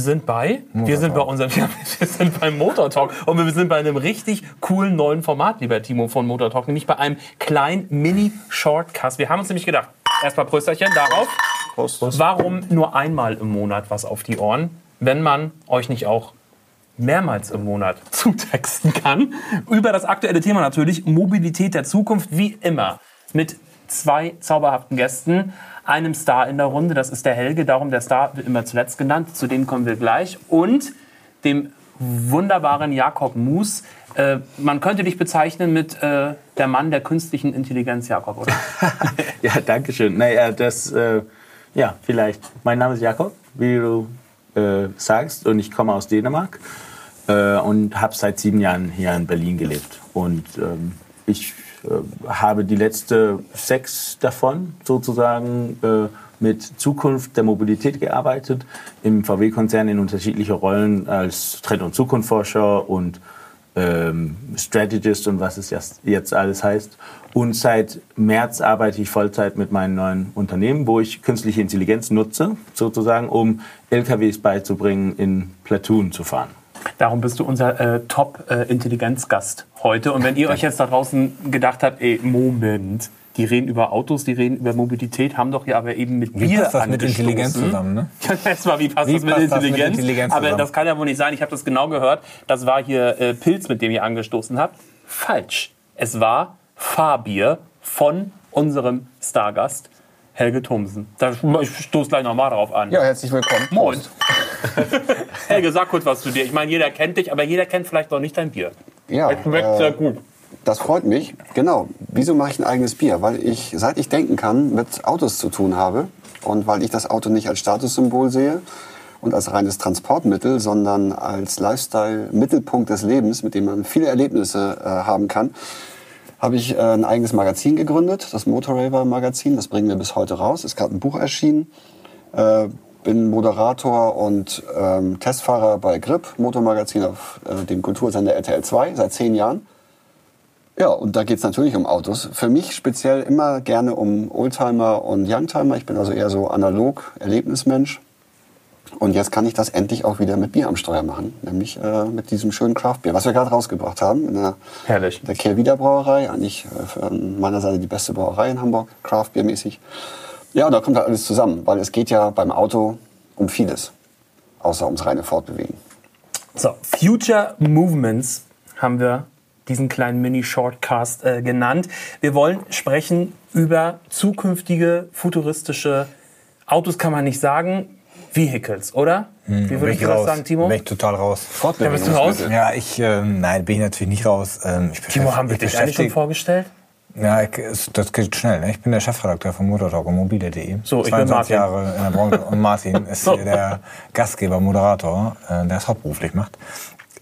Wir sind bei, wir sind bei unserem, wir sind beim Motor Talk und wir sind bei einem richtig coolen neuen Format, lieber Timo von Motor Talk, nämlich bei einem kleinen Mini-Shortcast. Wir haben uns nämlich gedacht, erstmal Prösterchen darauf. Prost. Warum nur einmal im Monat was auf die Ohren, wenn man euch nicht auch mehrmals im Monat zutexten kann? Über das aktuelle Thema natürlich, Mobilität der Zukunft, wie immer, mit zwei zauberhaften Gästen, einem Star in der Runde, das ist der Helge, darum der Star wird immer zuletzt genannt, zu dem kommen wir gleich, und dem wunderbaren Jakob Mus. Äh, man könnte dich bezeichnen mit äh, der Mann der künstlichen Intelligenz, Jakob, oder? Ja, danke schön. Naja, das, äh, ja, vielleicht. Mein Name ist Jakob, wie du äh, sagst, und ich komme aus Dänemark äh, und habe seit sieben Jahren hier in Berlin gelebt. Und ähm, ich habe die letzte sechs davon sozusagen äh, mit Zukunft der Mobilität gearbeitet, im VW-Konzern in unterschiedlicher Rollen als Trend- und Zukunftsforscher und ähm, Strategist und was es jetzt, jetzt alles heißt. Und seit März arbeite ich Vollzeit mit meinem neuen Unternehmen, wo ich künstliche Intelligenz nutze, sozusagen, um LKWs beizubringen, in Platoon zu fahren. Darum bist du unser äh, Top-Intelligenzgast heute. Und wenn ihr euch jetzt da draußen gedacht habt, ey, Moment, die reden über Autos, die reden über Mobilität, haben doch hier aber eben mit Wie Bier passt das mit. Intelligenz zusammen, ne? Erstmal, wie passt Wie das mit passt das mit Intelligenz? Aber zusammen? das kann ja wohl nicht sein. Ich habe das genau gehört. Das war hier äh, Pilz, mit dem ihr angestoßen habt. Falsch. Es war Fahrbier von unserem Stargast Helge Thomsen. Da, ich stoße gleich nochmal drauf an. Ja, herzlich willkommen. Moin. Helge, sag kurz was zu dir. Ich meine, jeder kennt dich, aber jeder kennt vielleicht noch nicht dein Bier. Ja, Es schmeckt sehr gut. das freut mich. Genau. Wieso mache ich ein eigenes Bier? Weil ich, seit ich denken kann, mit Autos zu tun habe. Und weil ich das Auto nicht als Statussymbol sehe und als reines Transportmittel, sondern als Lifestyle-Mittelpunkt des Lebens, mit dem man viele Erlebnisse äh, haben kann, habe ich äh, ein eigenes Magazin gegründet, das Motorraver Magazin. Das bringen wir bis heute raus. Ist gerade ein Buch erschienen. Äh, bin Moderator und ähm, Testfahrer bei Grip, Motormagazin auf äh, dem Kultursender RTL 2 seit zehn Jahren. Ja, und da geht's natürlich um Autos. Für mich speziell immer gerne um Oldtimer und Youngtimer. Ich bin also eher so analog, Erlebnismensch. Und jetzt kann ich das endlich auch wieder mit Bier am Steuer machen, nämlich äh, mit diesem schönen Craftbier, was wir gerade rausgebracht haben in der, Herrlich. der Kehrwieder Brauerei. Eigentlich äh, von meiner Seite die beste Brauerei in Hamburg, Craftbiermäßig. Ja, und da kommt halt alles zusammen, weil es geht ja beim Auto um vieles, außer ums reine Fortbewegen. So, Future Movements haben wir diesen kleinen Mini-Shortcast äh, genannt. Wir wollen sprechen über zukünftige futuristische Autos, kann man nicht sagen, Vehicles, oder? Wie Bin würdest ich das sagen, Timo? Bin ich total raus. Da bist du raus? Ja, ich, ähm, nein, bin ich natürlich nicht raus. Ähm, ich Timo, haben wir ich dich eigentlich schon vorgestellt? Ja, ich, das geht schnell. Ne? Ich bin der Chefredakteur von Motortalk und mobile.de. So, ich bin 22 Martin. Jahre in der Branche. Und Martin ist So. hier der Gastgeber, Moderator, äh, der es hauptberuflich macht.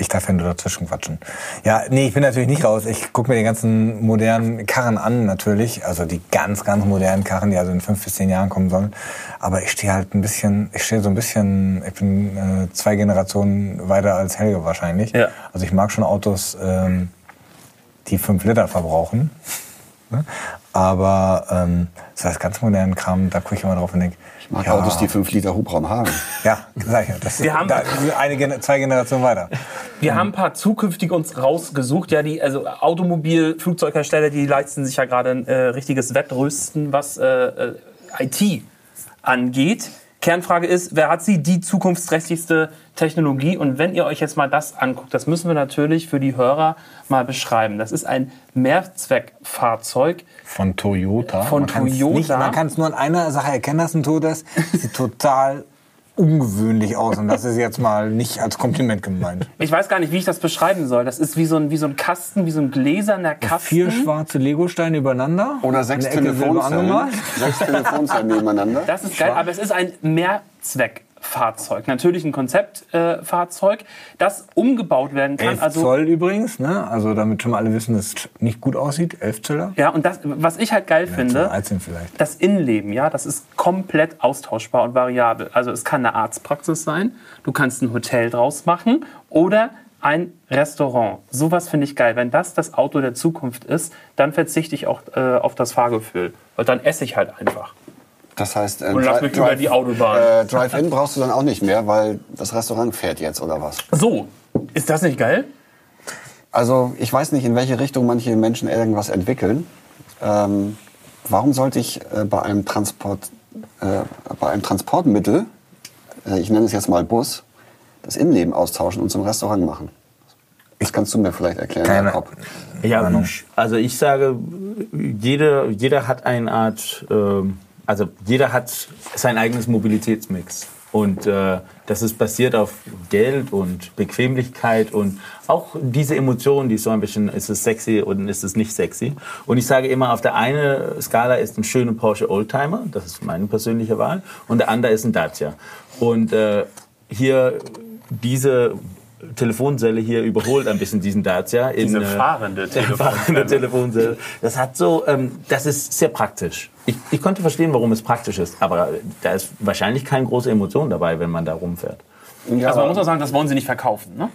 Ich darf ja nur dazwischen quatschen. Ja, nee, ich bin natürlich nicht raus. Ich gucke mir die ganzen modernen Karren an, natürlich. Also die ganz, ganz modernen Karren, die also in fünf bis zehn Jahren kommen sollen. Aber ich stehe halt ein bisschen, ich stehe so ein bisschen, ich bin äh, zwei Generationen weiter als Helge wahrscheinlich. Ja. Also ich mag schon Autos, ähm, die fünf Liter verbrauchen. Ne? Aber ähm, das heißt ganz modernen Kram, da gucke ich immer drauf und denke, mag ja, Autos, die 5 Liter Hubraum haben. ja, sag ich ja. Das Wir haben- da, eine, zwei Generationen weiter. Wir haben ein paar zukünftige uns rausgesucht. Ja, die also Automobil, Flugzeughersteller, die leisten sich ja gerade ein äh, richtiges Wettrüsten, was äh, äh, IT angeht. Kernfrage ist, wer hat sie die zukunftsträchtigste Technologie? Und wenn ihr euch jetzt mal das anguckt, das müssen wir natürlich für die Hörer mal beschreiben. Das ist ein Mehrzweckfahrzeug. Von Toyota. Von man kann's Toyota. Nicht, man kann es nur an einer Sache erkennen, dass ein Toyota ist. Sieht total ungewöhnlich aus. Und das ist jetzt mal nicht als Kompliment gemeint. Ich weiß gar nicht, wie ich das beschreiben soll. Das ist wie so ein, wie so ein Kasten, wie so ein gläserner Kasten. Vier schwarze Legosteine übereinander. Oder sechs Telefonzellen. Sechs Telefonzellen nebeneinander. Das ist geil, aber es ist ein Mehrzweckfahrzeug. Natürlich ein Konzeptfahrzeug, äh, Fahrzeug, das umgebaut werden kann. 11 Also Zoll übrigens, ne? Also damit schon mal alle wissen, dass es nicht gut aussieht. 11 Zöller. ja, und das, was ich halt geil finde, 13 vielleicht. das Innenleben, ja, das ist komplett austauschbar und variabel. Also es kann eine Arztpraxis sein, du kannst ein Hotel draus machen oder ein Restaurant. Sowas finde ich geil. Wenn das das Auto der Zukunft ist, dann verzichte ich auch äh, auf das Fahrgefühl. Weil dann esse ich halt einfach. Das heißt, äh, Und lass mich über die Autobahn. Äh, Drive-In brauchst du dann auch nicht mehr, weil das Restaurant fährt jetzt oder was? So, ist das nicht geil? Also ich weiß nicht, in welche Richtung manche Menschen irgendwas entwickeln. Ähm, warum sollte ich äh, bei einem Transport, äh, bei einem Transportmittel, äh, ich nenne es jetzt mal Bus, das Innenleben austauschen und zum Restaurant machen? Das kannst du mir vielleicht erklären, Keine- Jakob. Ja, also ich sage, jeder, jeder hat eine Art, ähm, also jeder hat sein eigenes Mobilitätsmix. Und äh, das ist basiert auf Geld und Bequemlichkeit und auch diese Emotionen, die so ein bisschen, ist es sexy oder ist es nicht sexy. Und ich sage immer, auf der einen Skala ist ein schöner Porsche Oldtimer, das ist meine persönliche Wahl, und der andere ist ein Dacia. Und äh, hier diese Telefonzelle hier überholt ein bisschen diesen Dacia. In, Diese äh, fahrende der fahrende Telefonzelle. Das hat so, ähm, das ist sehr praktisch. Ich, ich konnte verstehen, warum es praktisch ist, aber da ist wahrscheinlich keine große Emotion dabei, wenn man da rumfährt. Ja, Also man muss auch sagen, das wollen sie nicht verkaufen. Ne?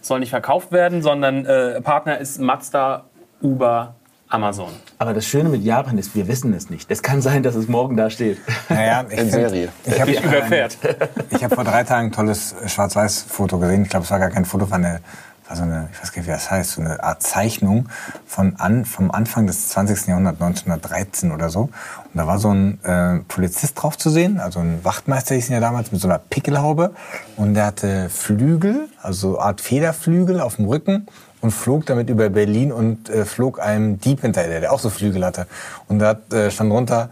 Soll nicht verkauft werden, sondern äh, Partner ist Mazda, Uber, Amazon. Aber das Schöne mit Japan ist, wir wissen es nicht. Es kann sein, dass es morgen da steht. Naja, ich in find- Serie. Ich habe Dich überfährt. ich hab vor drei Tagen ein tolles Schwarz-Weiß-Foto gesehen. Ich glaube, es war gar kein Foto, war, eine, war so eine, ich weiß gar nicht, wie das heißt, so eine Art Zeichnung von an, vom Anfang des 20. Jahrhunderts, 1913 oder so. Und da war so ein äh, Polizist drauf zu sehen, also ein Wachtmeister hieß ihn ja damals, mit so einer Pickelhaube. Und der hatte Flügel, also so eine Art Federflügel auf dem Rücken und flog damit über Berlin und äh, flog einem Dieb hinterher, der auch so Flügel hatte. Und da äh, stand drunter,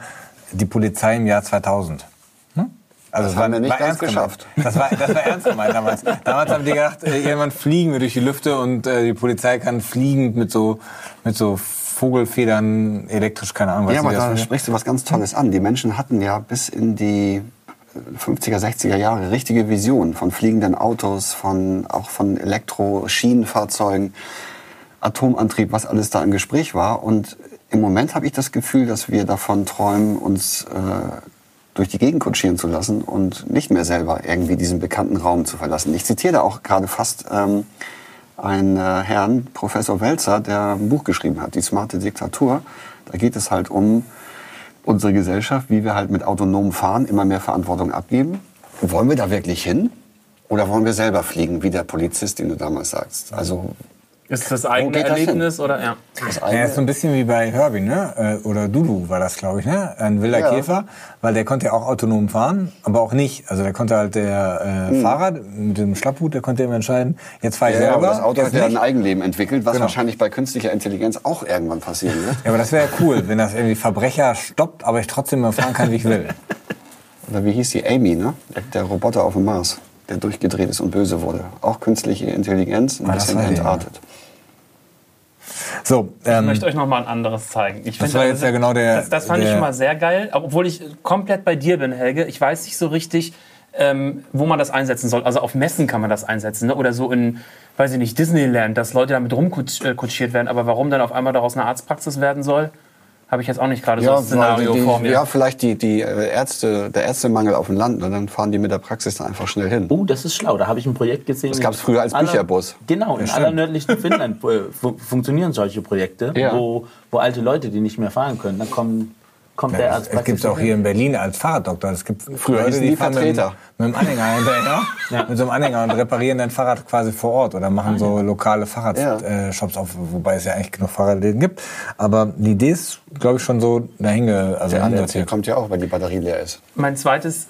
die Polizei im Jahr 2000. Hm? Also Das haben wir nicht ganz geschafft. Das war, das war ernst gemeint damals. Damals haben die gedacht, äh, irgendwann fliegen wir durch die Lüfte und äh, die Polizei kann fliegend mit so, mit so Vogelfedern elektrisch, keine Ahnung, was Ja, aber das da sprichst du was ganz Tolles an. Die Menschen hatten ja bis in die 50er, 60er Jahre richtige Visionen von fliegenden Autos, von, auch von Elektro-Schienenfahrzeugen, Atomantrieb, was alles da im Gespräch war. Und im Moment habe ich das Gefühl, dass wir davon träumen, uns äh, durch die Gegend kutschieren zu lassen und nicht mehr selber irgendwie diesen bekannten Raum zu verlassen. Ich zitiere da auch gerade fast ähm, einen äh, Herrn, Professor Welzer, der ein Buch geschrieben hat, Die smarte Diktatur. Da geht es halt um unsere Gesellschaft, wie wir halt mit autonomem Fahren immer mehr Verantwortung abgeben. Wollen wir da wirklich hin? Oder wollen wir selber fliegen, wie der Polizist, den du damals sagst? Also Ist das eigene das hin? Erlebnis oder ja? das Ja, eigene, ist so ein bisschen wie bei Herbie, ne? Äh, Oder Dudu war das, glaube ich, ne? Ein wilder Ja. Käfer, weil der konnte ja auch autonom fahren, aber auch nicht. Also der konnte halt der äh, Fahrrad mit dem Schlapphut, der konnte immer entscheiden, jetzt fahre ich Hm. ja, selber. aber das Auto hat ja ein. Eigenleben entwickelt, was Genau. wahrscheinlich bei künstlicher Intelligenz auch irgendwann passieren wird. Ja, aber das wäre ja cool, wenn das irgendwie Verbrecher stoppt, aber ich trotzdem mal fahren kann, wie ich will. Oder wie hieß die Amy, ne? Der Roboter auf dem Mars, der durchgedreht ist und böse wurde. Auch künstliche Intelligenz, ein Ah, das bisschen entartet. So, Ich ähm, möchte euch noch mal ein anderes zeigen. Ich Das war jetzt ja genau der- Das, das fand ich der- schon mal sehr geil, obwohl ich komplett bei dir bin, Helge. Ich weiß nicht so richtig, ähm, wo man das einsetzen soll. Also auf Messen kann man das einsetzen, ne? oder so in, weiß ich nicht, Disneyland, dass Leute damit rumkutschiert werden. Aber warum dann auf einmal daraus eine Arztpraxis werden soll, habe ich jetzt auch nicht gerade so ein Szenario die, vor mir. ja, vielleicht die, die äh, Ärzte, der Ärztemangel auf dem Land, und dann fahren die mit der Praxis da einfach schnell hin. Oh, das ist schlau. Da habe ich ein Projekt gesehen. Das gab's früher als Aller- Bücherbus. Genau, in aller nördlichen Finnland fu funktionieren solche Projekte, Ja. wo, wo alte Leute, die nicht mehr fahren können, dann kommen, kommt der Arzt es gibt es auch hier in Berlin als Fahrraddoktor. Es gibt Früher hießen die fahren mit, dem- Vertreter. mit dem Anhänger hinterher, mit so einem Anhänger und reparieren dein Fahrrad quasi vor Ort oder machen so lokale Fahrradshops Ja. äh, Shops auf, wobei es ja eigentlich genug Fahrradläden gibt. Aber die Idee ist, glaube ich, schon so dahinge, also Der, ansortiert. kommt ja auch, weil die Batterie leer ist. Mein zweites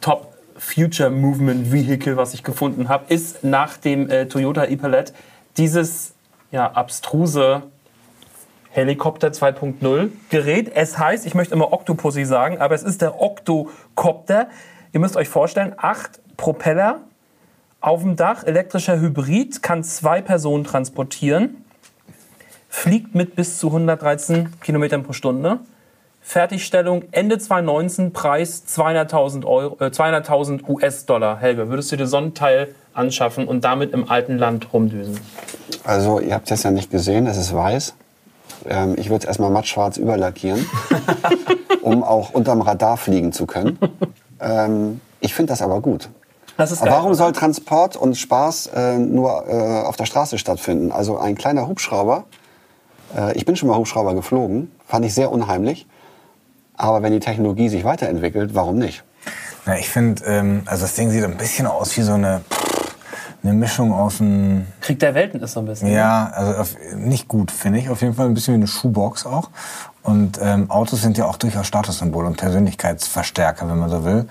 Top Future Movement Vehicle, was ich gefunden habe, ist nach dem äh, Toyota e-Palette dieses ja, abstruse Helikopter 2.0 Gerät. Es heißt, ich möchte immer Octopussy sagen, aber es ist der Octocopter. Ihr müsst euch vorstellen, acht Propeller auf dem Dach, elektrischer Hybrid, kann zwei Personen transportieren, fliegt mit bis zu 113 Kilometern pro Stunde. Fertigstellung Ende 2019, Preis 200.000 Euro, äh, 200.000 US-Dollar. Helge, würdest du dir so ein Teil anschaffen und damit im alten Land rumdüsen? Also, ihr habt es ja nicht gesehen, es ist weiß. Ähm, ich würde es erstmal mattschwarz überlackieren, um auch unterm Radar fliegen zu können. Ähm, ich finde das aber gut. Das ist Aber geil. warum soll Transport und Spaß äh, nur äh, auf der Straße stattfinden? Also ein kleiner Hubschrauber, äh, ich bin schon mal Hubschrauber geflogen, fand ich sehr unheimlich. Aber wenn die Technologie sich weiterentwickelt, warum nicht? Na, ich finde, ähm, also das Ding sieht ein bisschen aus wie so eine, eine Mischung aus einem Krieg der Welten ist so ein bisschen. ne? Ja, also auf, nicht gut, finde ich. Auf jeden Fall ein bisschen wie eine Schuhbox auch. Und ähm, Autos sind ja auch durchaus Statussymbol und Persönlichkeitsverstärker, wenn man so will.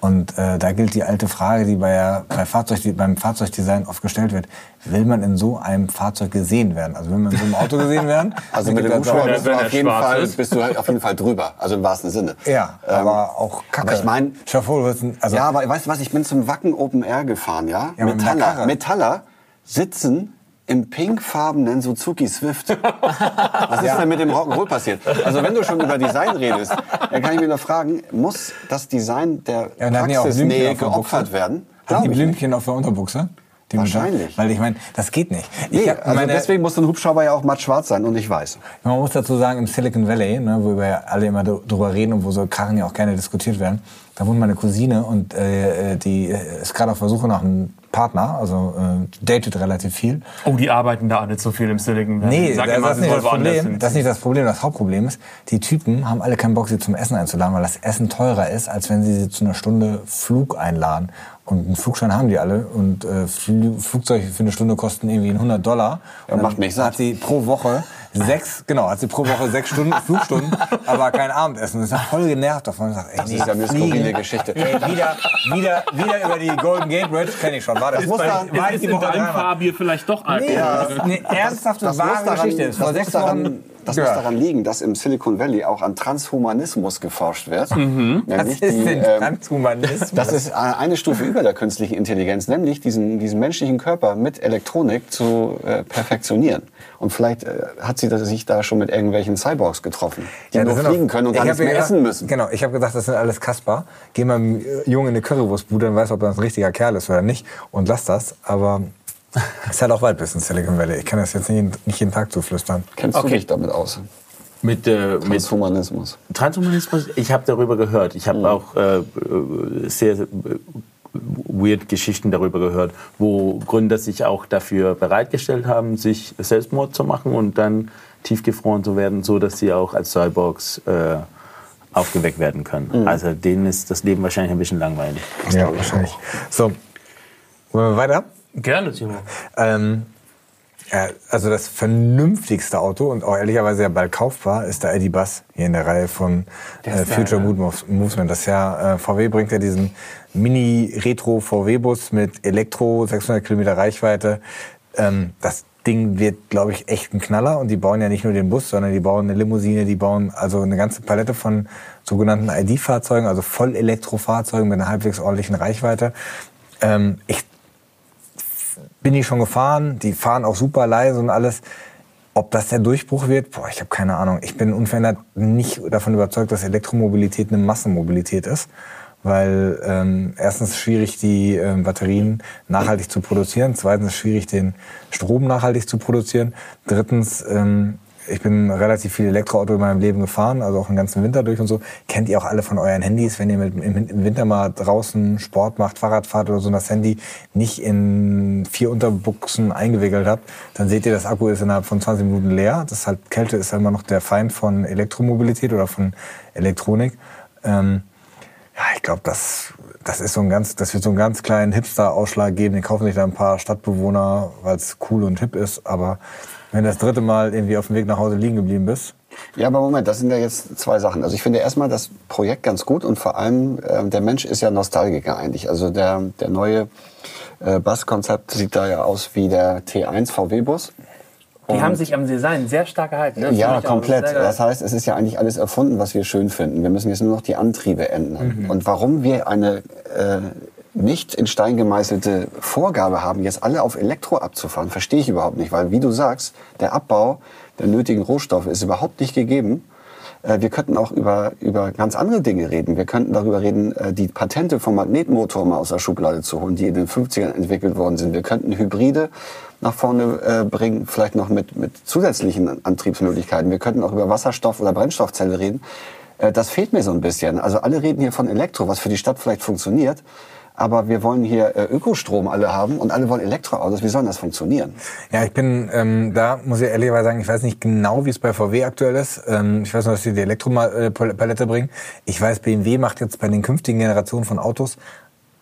Und äh, da gilt die alte Frage, die bei, bei Fahrzeug, die beim Fahrzeugdesign oft gestellt wird. Will man in so einem Fahrzeug gesehen werden? Also will man in so einem Auto gesehen werden? Also mit dem Hubschrauber bist du, auf jeden Fall, ist. bist du auf jeden Fall drüber. Also im wahrsten Sinne. Ja, Ähm, aber auch Kacke. aber ich mein- Stell dir vor, du wirst ein- also ja, aber weißt du was, ich bin zum Wacken Open Air gefahren, ja? Ja, Metaller. Metaller sitzen im pinkfarbenen Suzuki Swift. Was ist denn mit dem Rock'n'Roll passiert? Also wenn du schon über Design redest, dann kann ich mir nur fragen, muss das Design der Ja, Praxisnähe geopfert werden? Hatten die. Blümchen auf der Unterbuchse? Wahrscheinlich. Weil ich meine, das geht nicht. Ich Nee, hab also meine- deswegen muss ein Hubschrauber ja auch matt schwarz sein und ich weiß. Man muss dazu sagen, im Silicon Valley, ne, wo wir ja alle immer dr- drüber reden und wo so Karren ja auch gerne diskutiert werden, da wohnt meine Cousine und äh, die äh, ist gerade auf der Suche nach einem Partner, also äh, datet relativ viel. Oh, die arbeiten da alle zu viel im Silicon Valley. Nee, Sag das, immer, das, ist sie nicht das, Problem. das ist nicht das Problem. Das Hauptproblem ist, die Typen haben alle keinen Bock, sie zum Essen einzuladen, weil das Essen teurer ist, als wenn sie sie zu einer Stunde Flug einladen. Und einen Flugschein haben die alle und äh, Fl Flugzeuge für eine Stunde kosten irgendwie 100 Dollar. Ja, macht mich satt. Hat sie pro Woche sechs, genau, hat sie pro Woche sechs Stunden Flugstunden, aber kein Abendessen. Das ist ja voll genervt davon. Sagt, ey, Das ist ja eine skurrile. Geschichte. Ey, wieder, wieder, wieder über die Golden Gate Bridge kenne ich schon. War das muss war dann- ich- war ich ist die in Woche deinem dreimal. Fahrbier vielleicht doch Alkohol. Nee, das ist eine ernsthafte, Das wahre Geschichte. das Vor sechs Wochen das muss gehört. daran liegen, dass im Silicon Valley auch an Transhumanismus geforscht wird. Was Nämlich ist die, denn ähm, Transhumanismus? das ist äh, eine Stufe über der künstlichen Intelligenz, nämlich diesen, diesen menschlichen Körper mit Elektronik zu äh, perfektionieren. Und vielleicht äh, hat sie das- sich da schon mit irgendwelchen Cyborgs getroffen, die Ja, nur fliegen können und gar nichts mehr ja gedacht- essen müssen. Genau, ich habe gedacht, das sind alles Kasper. Geh mal einem Jungen in eine Currywurstbude und weiß, ob das ein richtiger Kerl ist oder nicht. Und lass das. Aber es ist halt auch weit bis in Silicon Valley. Ich kann das jetzt nicht, nicht jeden Tag zuflüstern. Kennst du Okay. dich damit aus? Mit, äh, mit Transhumanismus. Transhumanismus, ich habe darüber gehört. Ich habe auch äh, sehr äh, weird Geschichten darüber gehört, wo Gründer sich auch dafür bereitgestellt haben, sich Selbstmord zu machen und dann tiefgefroren zu werden, so dass sie auch als Cyborgs äh, aufgeweckt werden können. Also denen ist das Leben wahrscheinlich ein bisschen langweilig. Ja, wahrscheinlich. So, wollen wir weiter? Gerne, Timo. Ähm, ja, also das vernünftigste Auto und auch ehrlicherweise ja bald kaufbar ist der ID Bus hier in der Reihe von äh, Future Mood Movement. Das Jahr äh, VW bringt ja diesen Mini-Retro VW-Bus mit Elektro, 600 Kilometer Reichweite. Ähm, das Ding wird, glaube ich, echt ein Knaller. Und die bauen ja nicht nur den Bus, sondern die bauen eine Limousine, die bauen also eine ganze Palette von sogenannten ID-Fahrzeugen, also Voll-Elektrofahrzeugen mit einer halbwegs ordentlichen Reichweite. Ähm, ich bin die schon gefahren, die fahren auch super leise und alles. Ob das der Durchbruch wird, boah, ich habe keine Ahnung. Ich bin unverändert nicht davon überzeugt, dass Elektromobilität eine Massenmobilität ist, weil ähm, erstens schwierig die ähm, Batterien nachhaltig zu produzieren, zweitens schwierig den Strom nachhaltig zu produzieren, drittens ähm, ich bin relativ viel Elektroauto in meinem Leben gefahren, also auch den ganzen Winter durch und so. Kennt ihr auch alle von euren Handys, wenn ihr mit, im, Winter mal draußen Sport macht, Fahrrad fahrt oder so, und das Handy nicht in vier Unterbuchsen eingewickelt habt, dann seht ihr, das Akku ist innerhalb von 20 Minuten leer. Das ist halt, Kälte ist halt immer noch der Feind von Elektromobilität oder von Elektronik. Ähm, ja, ich glaube, das, das ist so ein ganz, das wird so einen ganz kleinen Hipster-Ausschlag geben. Den kaufen sich da ein paar Stadtbewohner, weil es cool und hip ist. Aber wenn du das dritte Mal irgendwie auf dem Weg nach Hause liegen geblieben bist, Ja, aber Moment, das sind ja jetzt zwei Sachen. Also ich finde erstmal das Projekt ganz gut und vor allem ähm, der Mensch ist ja Nostalgiker eigentlich. Also der, der neue äh, Bus-Konzept sieht da ja aus wie der T1 VW-Bus. Die haben sich am Design sehr stark gehalten. Ne? Ja, komplett. Das heißt, es ist ja eigentlich alles erfunden, was wir schön finden. Wir müssen jetzt nur noch die Antriebe ändern. Und warum wir eine äh, nicht in Stein gemeißelte Vorgabe haben, jetzt alle auf Elektro abzufahren, verstehe ich überhaupt nicht. Weil, wie du sagst, der Abbau der nötigen Rohstoffe ist überhaupt nicht gegeben. Äh, Wir könnten auch über, über ganz andere Dinge reden. Wir könnten darüber reden, äh, die Patente vom Magnetmotor mal aus der Schublade zu holen, die in den 50ern entwickelt worden sind. Wir könnten Hybride nach vorne äh, bringen, vielleicht noch mit, mit zusätzlichen Antriebsmöglichkeiten. Wir könnten auch über Wasserstoff- oder Brennstoffzelle reden. Das fehlt mir so ein bisschen. Also alle reden hier von Elektro, was für die Stadt vielleicht funktioniert. Aber wir wollen hier äh, Ökostrom alle haben und alle wollen Elektroautos. Wie soll das funktionieren? Ja, ich bin ähm, da, muss ich ehrlicherweise sagen, ich weiß nicht genau, wie es bei VW aktuell ist. Ähm, ich weiß nur, dass sie die Elektropalette bringen. Ich weiß, BMW macht jetzt bei den künftigen Generationen von Autos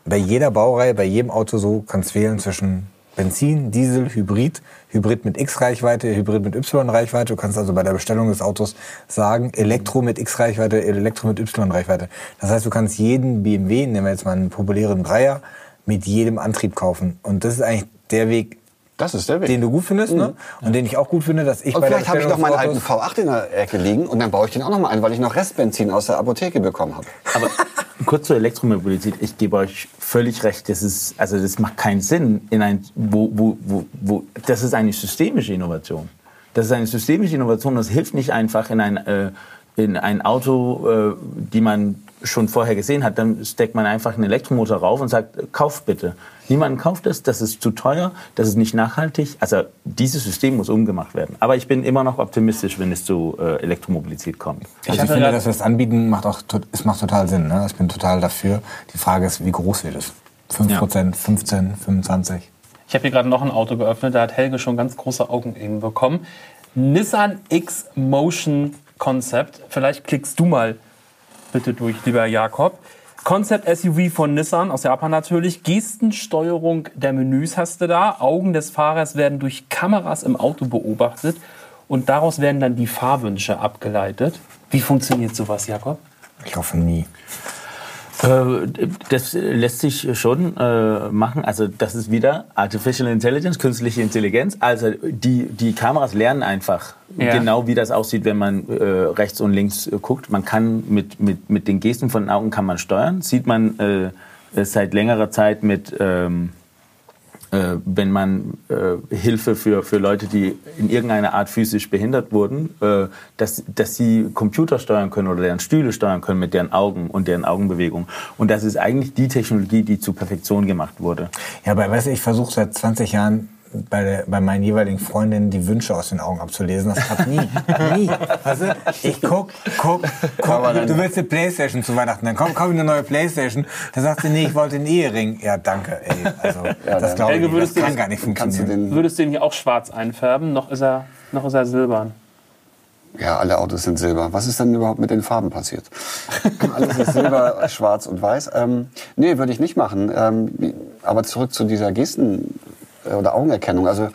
bei jeder Baureihe, bei jedem Auto so, kannst wählen zwischen Benzin, Diesel, Hybrid, Hybrid mit X-Reichweite, Hybrid mit Y-Reichweite. Du kannst also bei der Bestellung des Autos sagen, Elektro mit X-Reichweite, Elektro mit Y-Reichweite. Das heißt, du kannst jeden BMW, nehmen wir jetzt mal einen populären Dreier, mit jedem Antrieb kaufen. Und das ist eigentlich der Weg, Das ist der Weg. den du gut findest, ne? Und den ich auch gut finde, dass ich und bei vielleicht habe ich noch meinen alten Autos- V8 in der Ecke liegen und dann baue ich den auch noch mal ein, weil ich noch Restbenzin aus der Apotheke bekommen habe. Aber kurz zur Elektromobilität. Ich gebe euch völlig recht. Das ist, also das macht keinen Sinn in ein, wo, wo, wo, wo, das ist eine systemische Innovation. Das ist eine systemische Innovation. Das hilft nicht einfach in ein, äh, in ein Auto, äh, die man schon vorher gesehen hat. Dann steckt man einfach einen Elektromotor rauf und sagt, kauf bitte. Niemand kauft das, das ist zu teuer, das ist nicht nachhaltig. Also dieses System muss umgemacht werden. Aber ich bin immer noch optimistisch, wenn es zu äh, Elektromobilität kommt. Also ich finde, dass wir das anbieten, macht auch, tot- es macht total Sinn. Ne? Ich bin total dafür. Die Frage ist, wie groß wird es? 5%, 15, 25? Ich habe hier gerade noch ein Auto geöffnet, da hat Helge schon ganz große Augen eben bekommen. Nissan X Motion Concept. Vielleicht klickst du mal bitte durch, lieber Jakob. Concept SUV von Nissan, aus Japan natürlich. Gestensteuerung der Menüs hast du da. Augen des Fahrers werden durch Kameras im Auto beobachtet und daraus werden dann die Fahrwünsche abgeleitet. Wie funktioniert sowas, Jakob? Ich hoffe nie. Äh, Das lässt sich schon äh, machen. Also das ist wieder Artificial Intelligence, künstliche Intelligenz. Also die, die Kameras lernen einfach Ja. genau, wie das aussieht, wenn man äh, rechts und links guckt. Man kann mit, mit, mit den Gesten von den Augen kann man steuern. Sieht man äh, seit längerer Zeit mit... Ähm, äh, wenn man äh, Hilfe für, für Leute, die in irgendeiner Art physisch behindert wurden, äh, dass, dass sie Computer steuern können oder deren Stühle steuern können mit deren Augen und deren Augenbewegung. Und das ist eigentlich die Technologie, die zur Perfektion gemacht wurde. Ja, aber weißt du, ich versuche seit 20 Jahren bei, der, bei meinen jeweiligen Freundinnen die Wünsche aus den Augen abzulesen. Das klappt nie. nie. Du, ich guck, guck, guck. Du willst eine Playstation zu Weihnachten, dann komm, komm eine neue Playstation. Dann sagt sie, nee, ich wollte einen Ehering. Ja, danke, ey. Also, das dann- glaube ich. Das du kann das- gar nicht du funktionieren. den, Würdest du den hier auch schwarz einfärben? Noch ist er, noch ist er silbern. ja, alle Autos sind silber. Was ist denn überhaupt mit den Farben passiert? Alles ist silber, schwarz und weiß. Ähm, nee, würde ich nicht machen. Ähm, aber zurück zu dieser Gesten- oder Augenerkennung. Also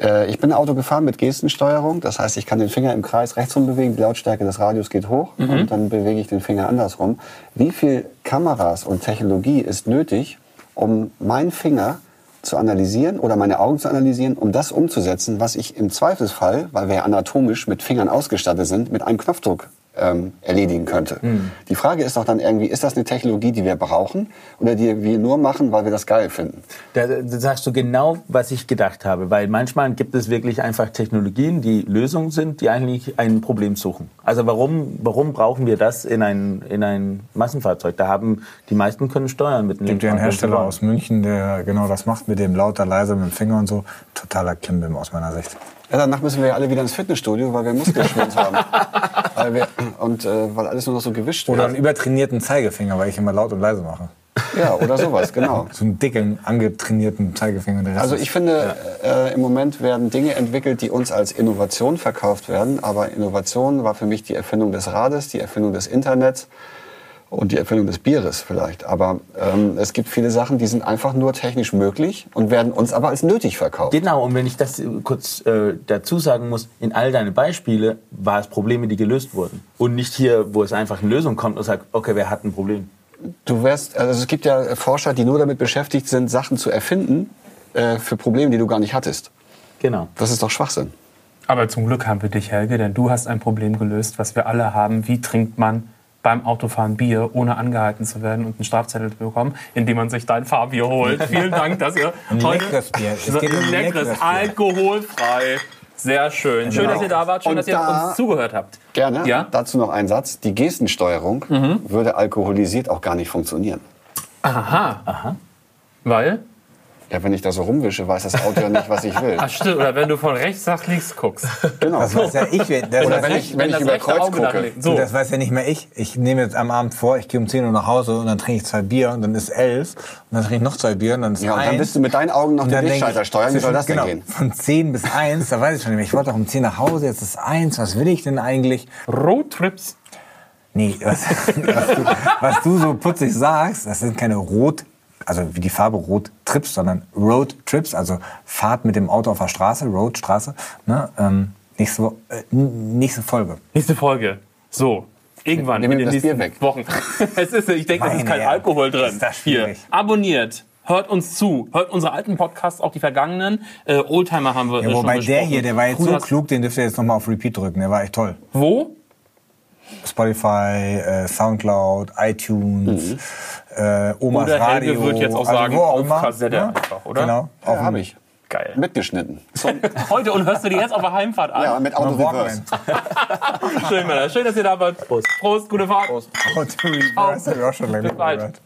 äh, ich bin Auto gefahren mit Gestensteuerung. Das heißt, ich kann den Finger im Kreis rechtsrum bewegen, die Lautstärke des Radios geht hoch und dann bewege ich den Finger andersrum. Wie viel Kameras und Technologie ist nötig, um meinen Finger zu analysieren oder meine Augen zu analysieren, um das umzusetzen, was ich im Zweifelsfall, weil wir ja anatomisch mit Fingern ausgestattet sind, mit einem Knopfdruck ähm, erledigen könnte. Die Frage ist doch dann irgendwie, ist das eine Technologie, die wir brauchen oder die wir nur machen, weil wir das geil finden? Da, da sagst du genau, was ich gedacht habe, weil manchmal gibt es wirklich einfach Technologien, die Lösungen sind, die eigentlich ein Problem suchen. Also warum, warum brauchen wir das in ein, in ein Massenfahrzeug? Da haben die meisten können steuern mit dem Es gibt ja einen Hersteller aus München, der genau das macht, mit dem lauter, leiser, mit dem Finger und so. Totaler Klimbim aus meiner Sicht. Ja, danach müssen wir ja alle wieder ins Fitnessstudio, weil wir Muskelschwund haben. Weil wir, und äh, weil alles nur noch so gewischt Oder einen wird. übertrainierten Zeigefinger, weil ich immer laut und leise mache. Ja, oder sowas, genau. So einen dicken, angetrainierten Zeigefinger. Der Rest Also ich finde, äh, im Moment werden Dinge entwickelt, die uns als Innovation verkauft werden. Aber Innovation war für mich die Erfindung des Rades, die Erfindung des Internets und die Erfindung des Bieres vielleicht. Aber ähm, es gibt viele Sachen, die sind einfach nur technisch möglich und werden uns aber als nötig verkauft. Genau, und wenn ich das äh, kurz äh, dazu sagen muss, in all deine Beispiele war es Probleme, die gelöst wurden. Und nicht hier, wo es einfach eine Lösung kommt und sagt, okay, wer hat ein Problem? Du wärst, also es gibt ja Forscher, die nur damit beschäftigt sind, Sachen zu erfinden äh, für Probleme, die du gar nicht hattest. Genau. Das ist doch Schwachsinn. Aber zum Glück haben wir dich, Helge, denn du hast ein Problem gelöst, was wir alle haben. Wie trinkt man beim Autofahren Bier, ohne angehalten zu werden und einen Strafzettel zu bekommen, indem man sich dein Fahrbier holt? Vielen Dank, dass ihr heute leckeres Bier. Es geht um leckeres, leckeres Bier. alkoholfrei. Sehr schön. Schön, dass ihr da wart. Schön, Und dass ihr da- uns zugehört habt. Gerne. Ja? Dazu noch ein Satz. Die Gestensteuerung würde alkoholisiert auch gar nicht funktionieren. Aha. Aha. Weil? Ja, wenn ich da so rumwische, weiß das Auto ja nicht, was ich will. Ach stimmt, oder wenn du von rechts nach links guckst. Genau. Das weiß ja ich. Das, Oder weiß wenn ja- ich, wenn ich das über Kreuz Auge gucke. So. Das weiß ja nicht mehr ich. Ich nehme jetzt am Abend vor, ich gehe um 10 Uhr nach Hause und dann trinke ich zwei Bier und dann ist elf und dann trinke ich noch zwei Bier und dann ist Ja, und eins. dann bist du mit deinen Augen noch den ich, steuern. Wie soll das denn genau, gehen? Von 10 bis 1, da weiß ich schon nicht mehr. Ich wollte doch um 10 nach Hause, jetzt ist 1. Was will ich denn eigentlich? Roadtrips. Nee, was, was, du, was du so putzig sagst, das sind keine Rot, also wie die Farbe Rot Trips, sondern Road Trips, also Fahrt mit dem Auto auf der Straße, Road Straße. Ne? Ähm, nächste, äh, nächste Folge. Nächste Folge. So. Irgendwann Nimm in den das Bier nächsten weg. Wochen. es ist, ich denke, es ist kein Alkohol drin. ist das Hier. schwierig. Abonniert. Hört uns zu. Hört unsere alten Podcasts, auch die vergangenen. Äh, Oldtimer haben wir Ja, schon wobei der besprochen. hier, der war jetzt so Früher- klug, den dürft ihr jetzt nochmal auf Repeat drücken. Der war echt toll. Wo? Spotify, äh, Soundcloud, iTunes, äh, Omas Oder Helge Radio. wird jetzt auch also sagen, wo auch auf immer, Kassette ne? einfach, oder? Genau. Ja, habe ich. Geil. Mitgeschnitten. Heute und hörst du die jetzt auf der Heimfahrt an? Ja, mit Auto Reverse. Schön, Männer. Schön, dass ihr da wart. Prost. Prost, gute Fahrt. Auto Reverse, hab ich auch schon Bis bald. gehört.